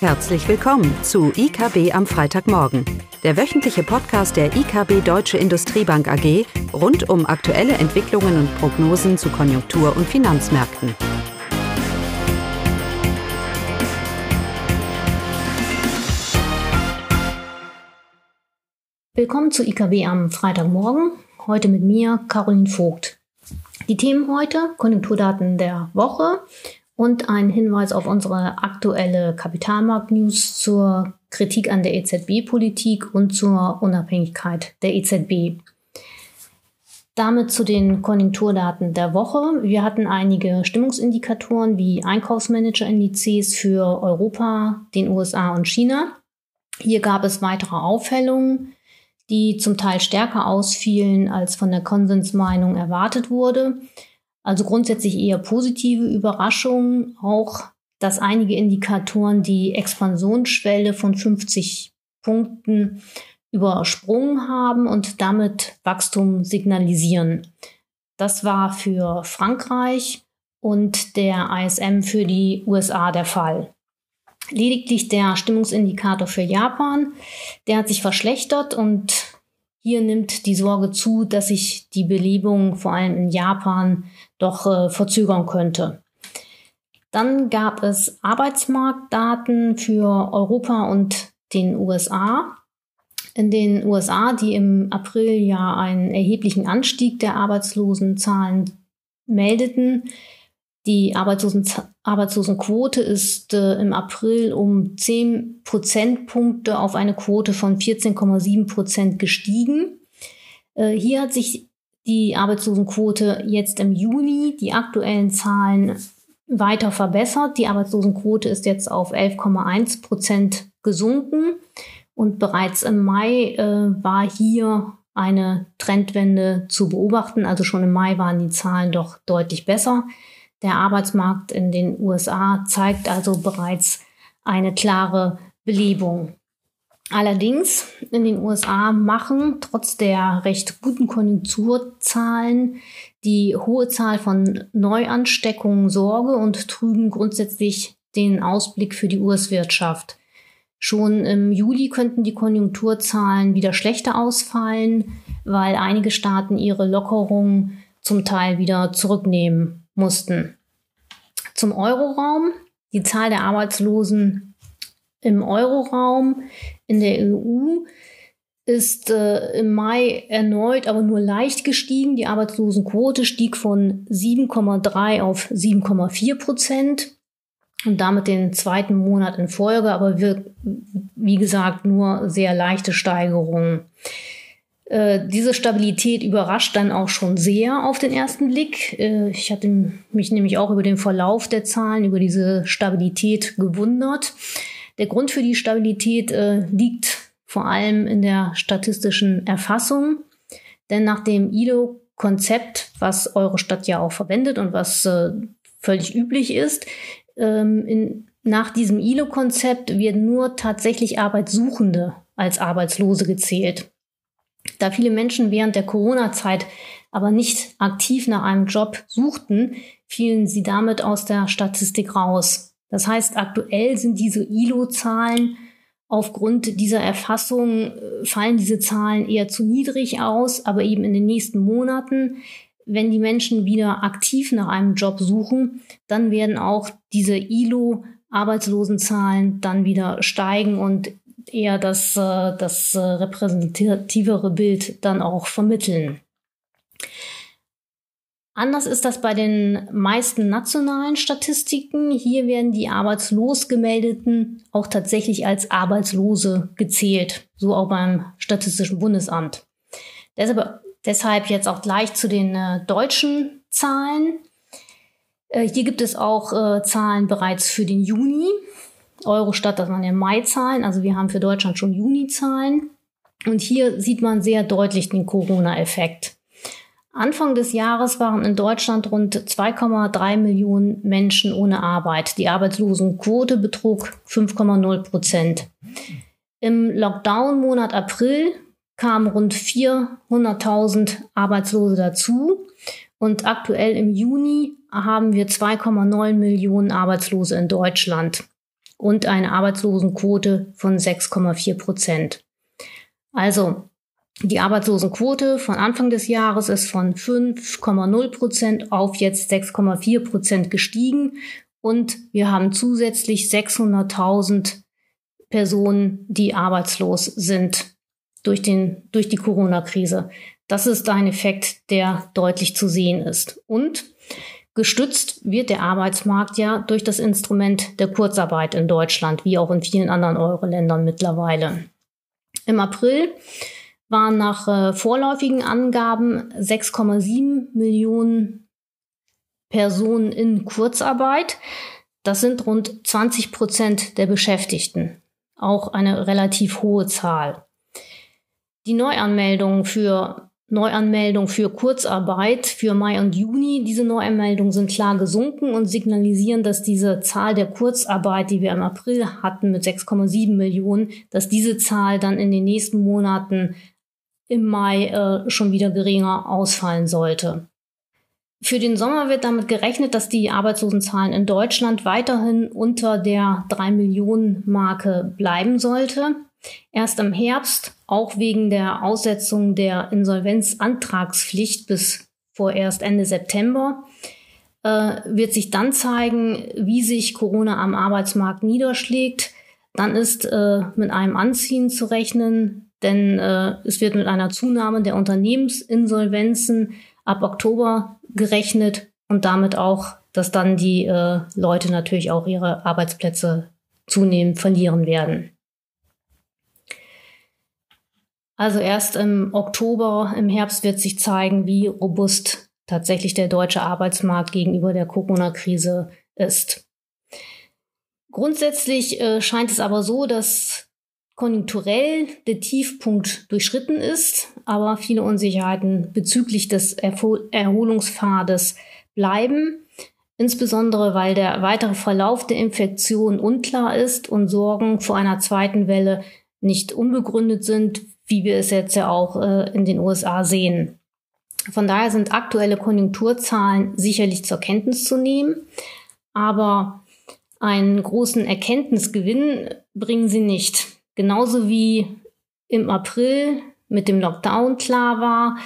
Herzlich willkommen zu IKB am Freitagmorgen, der wöchentliche Podcast der IKB Deutsche Industriebank AG rund um aktuelle Entwicklungen und Prognosen zu Konjunktur- und Finanzmärkten. Willkommen zu IKB am Freitagmorgen. Heute mit mir, Caroline Vogt. Die Themen heute: Konjunkturdaten der Woche und ein Hinweis auf unsere aktuelle Kapitalmarkt-News zur Kritik an der EZB-Politik und zur Unabhängigkeit der EZB. Damit zu den Konjunkturdaten der Woche. Wir hatten einige Stimmungsindikatoren wie Einkaufsmanager-Indizes für Europa, den USA und China. Hier gab es weitere Aufhellungen, die zum Teil stärker ausfielen, als von der Konsensmeinung erwartet wurde. Also grundsätzlich eher positive Überraschungen, auch dass einige Indikatoren die Expansionsschwelle von 50 Punkten übersprungen haben und damit Wachstum signalisieren. Das war für Frankreich und der ISM für die USA der Fall. Lediglich der Stimmungsindikator für Japan, der hat sich verschlechtert und hier nimmt die Sorge zu, dass sich die Belebung vor allem in Japan doch äh, verzögern könnte. Dann gab es Arbeitsmarktdaten für Europa und den USA. In den USA, die im April ja einen erheblichen Anstieg der Arbeitslosenzahlen meldeten. Die Arbeitslosen Arbeitslosenquote ist äh, im April um 10 Prozentpunkte auf eine Quote von 14,7 Prozent gestiegen. Äh, hier hat sich die Arbeitslosenquote jetzt im Juni, die aktuellen Zahlen weiter verbessert. Die Arbeitslosenquote ist jetzt auf 11,1 Prozent gesunken und bereits im Mai äh, war hier eine Trendwende zu beobachten. Also schon im Mai waren die Zahlen doch deutlich besser. Der Arbeitsmarkt in den USA zeigt also bereits eine klare Belebung. Allerdings in den USA machen trotz der recht guten Konjunkturzahlen die hohe Zahl von Neuansteckungen Sorge und trüben grundsätzlich den Ausblick für die US-Wirtschaft. Schon im Juli könnten die Konjunkturzahlen wieder schlechter ausfallen, weil einige Staaten ihre Lockerungen zum Teil wieder zurücknehmen mussten. Zum Euroraum. Die Zahl der Arbeitslosen im Euroraum in der EU ist äh, im Mai erneut, aber nur leicht gestiegen. Die Arbeitslosenquote stieg von 7,3 auf 7,4 Prozent und damit den zweiten Monat in Folge, aber wir, wie gesagt nur sehr leichte Steigerungen. Äh, diese Stabilität überrascht dann auch schon sehr auf den ersten Blick. Äh, ich hatte mich nämlich auch über den Verlauf der Zahlen, über diese Stabilität gewundert. Der Grund für die Stabilität äh, liegt vor allem in der statistischen Erfassung, denn nach dem ILO-Konzept, was eure Stadt ja auch verwendet und was völlig üblich ist, ähm, in, nach diesem ILO-Konzept werden nur tatsächlich Arbeitssuchende als Arbeitslose gezählt. Da viele Menschen während der Corona-Zeit aber nicht aktiv nach einem Job suchten, fielen sie damit aus der Statistik raus. Das heißt, aktuell sind diese ILO-Zahlen aufgrund dieser Erfassung äh, fallen diese Zahlen eher zu niedrig aus, aber eben in den nächsten Monaten, wenn die Menschen wieder aktiv nach einem Job suchen, dann werden auch diese ILO-Arbeitslosenzahlen dann wieder steigen und eher das, äh, das äh, repräsentativere Bild dann auch vermitteln. Anders ist das bei den meisten nationalen Statistiken. Hier werden die arbeitslos gemeldeten auch tatsächlich als Arbeitslose gezählt, so auch beim Statistischen Bundesamt. Deshalb, deshalb jetzt auch gleich zu den äh, deutschen Zahlen. Äh, hier gibt es auch äh, Zahlen bereits für den Juni. Eurostat, das waren ja Mai-Zahlen, also wir haben für Deutschland schon Juni-Zahlen. Und hier sieht man sehr deutlich den Corona-Effekt. Anfang des Jahres waren in Deutschland rund 2,3 Millionen Menschen ohne Arbeit. Die Arbeitslosenquote betrug 5,0 Prozent. Im Lockdown-Monat April kamen rund 400.000 Arbeitslose dazu. Und aktuell im Juni haben wir 2,9 Millionen Arbeitslose in Deutschland. Und eine Arbeitslosenquote von 6,4 Prozent. Also die Arbeitslosenquote von Anfang des Jahres ist von 5,0 Prozent auf jetzt 6,4 Prozent gestiegen und wir haben zusätzlich 600.000 Personen, die arbeitslos sind durch, den, durch die Corona-Krise. Das ist ein Effekt, der deutlich zu sehen ist. Und gestützt wird der Arbeitsmarkt ja durch das Instrument der Kurzarbeit in Deutschland, wie auch in vielen anderen Euro-Ländern mittlerweile. Im April waren nach äh, vorläufigen Angaben 6,7 Millionen Personen in Kurzarbeit. Das sind rund 20 Prozent der Beschäftigten. Auch eine relativ hohe Zahl. Die Neuanmeldungen für Neuanmeldung für Kurzarbeit für Mai und Juni. Diese Neuanmeldungen sind klar gesunken und signalisieren, dass diese Zahl der Kurzarbeit, die wir im April hatten mit 6,7 Millionen, dass diese Zahl dann in den nächsten Monaten im Mai äh, schon wieder geringer ausfallen sollte. Für den Sommer wird damit gerechnet, dass die Arbeitslosenzahlen in Deutschland weiterhin unter der 3 Millionen Marke bleiben sollte. Erst im Herbst, auch wegen der Aussetzung der Insolvenzantragspflicht bis vorerst Ende September, äh, wird sich dann zeigen, wie sich Corona am Arbeitsmarkt niederschlägt. Dann ist äh, mit einem Anziehen zu rechnen denn äh, es wird mit einer Zunahme der Unternehmensinsolvenzen ab Oktober gerechnet und damit auch, dass dann die äh, Leute natürlich auch ihre Arbeitsplätze zunehmend verlieren werden. Also erst im Oktober, im Herbst wird sich zeigen, wie robust tatsächlich der deutsche Arbeitsmarkt gegenüber der Corona-Krise ist. Grundsätzlich äh, scheint es aber so, dass konjunkturell der Tiefpunkt durchschritten ist, aber viele Unsicherheiten bezüglich des Erholungspfades bleiben, insbesondere weil der weitere Verlauf der Infektion unklar ist und Sorgen vor einer zweiten Welle nicht unbegründet sind, wie wir es jetzt ja auch äh, in den USA sehen. Von daher sind aktuelle Konjunkturzahlen sicherlich zur Kenntnis zu nehmen, aber einen großen Erkenntnisgewinn bringen sie nicht. Genauso wie im April mit dem Lockdown klar war,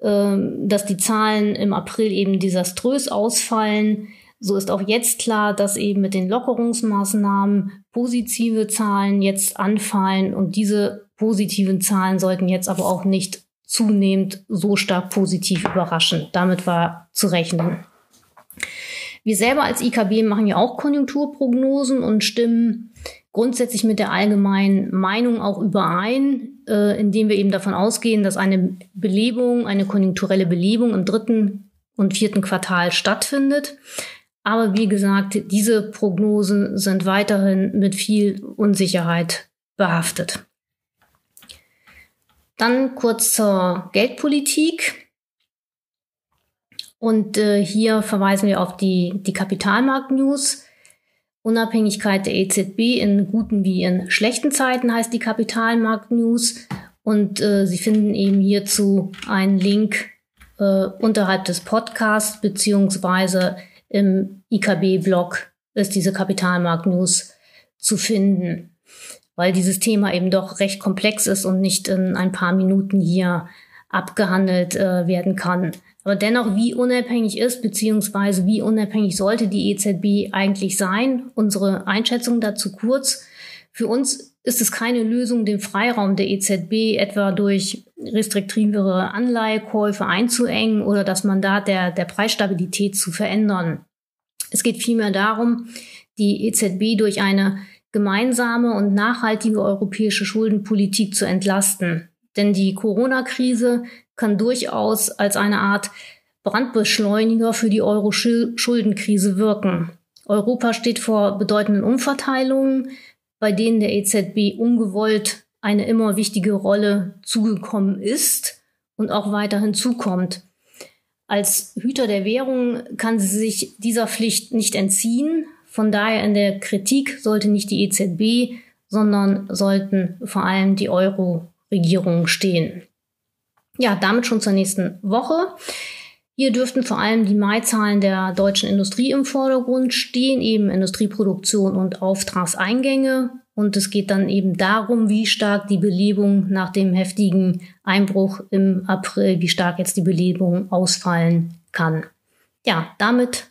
ähm, dass die Zahlen im April eben desaströs ausfallen. So ist auch jetzt klar, dass eben mit den Lockerungsmaßnahmen positive Zahlen jetzt anfallen und diese positiven Zahlen sollten jetzt aber auch nicht zunehmend so stark positiv überraschen. Damit war zu rechnen. Wir selber als IKB machen ja auch Konjunkturprognosen und stimmen grundsätzlich mit der allgemeinen Meinung auch überein, äh, indem wir eben davon ausgehen, dass eine Belebung, eine konjunkturelle Belebung im dritten und vierten Quartal stattfindet. Aber wie gesagt, diese Prognosen sind weiterhin mit viel Unsicherheit behaftet. Dann kurz zur Geldpolitik. Und äh, hier verweisen wir auf die, die Kapitalmarkt-News. Unabhängigkeit der EZB in guten wie in schlechten Zeiten heißt die Kapitalmarkt-News. Und äh, Sie finden eben hierzu einen Link äh, unterhalb des Podcasts beziehungsweise im IKB-Blog ist diese Kapitalmarkt-News zu finden, weil dieses Thema eben doch recht komplex ist und nicht in ein paar Minuten hier abgehandelt äh, werden kann. Aber dennoch, wie unabhängig ist, beziehungsweise wie unabhängig sollte die EZB eigentlich sein? Unsere Einschätzung dazu kurz. Für uns ist es keine Lösung, den Freiraum der EZB etwa durch restriktivere Anleihekäufe einzuengen oder das Mandat der, der Preisstabilität zu verändern. Es geht vielmehr darum, die EZB durch eine gemeinsame und nachhaltige europäische Schuldenpolitik zu entlasten. Denn die Corona-Krise kann durchaus als eine Art Brandbeschleuniger für die Euro-Schuldenkrise wirken. Europa steht vor bedeutenden Umverteilungen, bei denen der EZB ungewollt eine immer wichtige Rolle zugekommen ist und auch weiterhin zukommt. Als Hüter der Währung kann sie sich dieser Pflicht nicht entziehen. Von daher in der Kritik sollte nicht die EZB, sondern sollten vor allem die Euro-Regierungen stehen ja, damit schon zur nächsten Woche. Hier dürften vor allem die Mai-Zahlen der deutschen Industrie im Vordergrund stehen, eben Industrieproduktion und Auftragseingänge. Und es geht dann eben darum, wie stark die Belebung nach dem heftigen Einbruch im April, wie stark jetzt die Belebung ausfallen kann. Ja, damit